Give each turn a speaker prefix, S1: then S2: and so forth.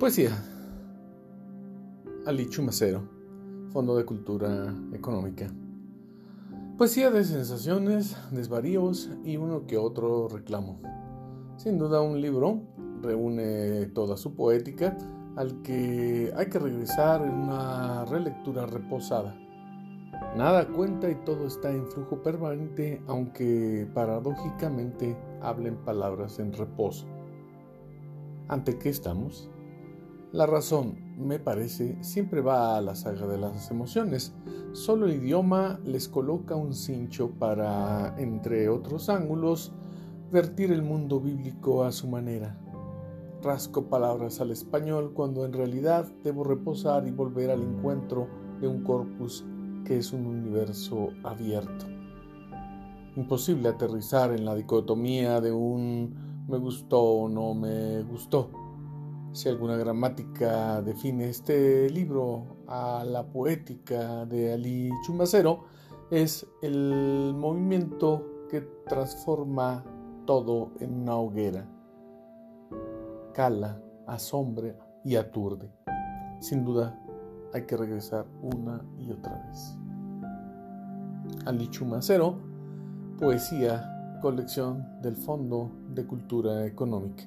S1: Poesía. Ali Chumacero, Fondo de Cultura Económica. Poesía de sensaciones, desvaríos y uno que otro reclamo. Sin duda un libro reúne toda su poética al que hay que regresar en una relectura reposada. Nada cuenta y todo está en flujo permanente, aunque paradójicamente hablen palabras en reposo. ¿Ante qué estamos? La razón, me parece, siempre va a la saga de las emociones. Solo el idioma les coloca un cincho para, entre otros ángulos, vertir el mundo bíblico a su manera. Rasco palabras al español cuando en realidad debo reposar y volver al encuentro de un corpus que es un universo abierto. Imposible aterrizar en la dicotomía de un me gustó o no me gustó si alguna gramática define este libro a la poética de Ali Chumacero, es el movimiento que transforma todo en una hoguera. Cala, asombra y aturde. Sin duda, hay que regresar una y otra vez. Ali Chumacero, poesía, colección del Fondo de Cultura Económica.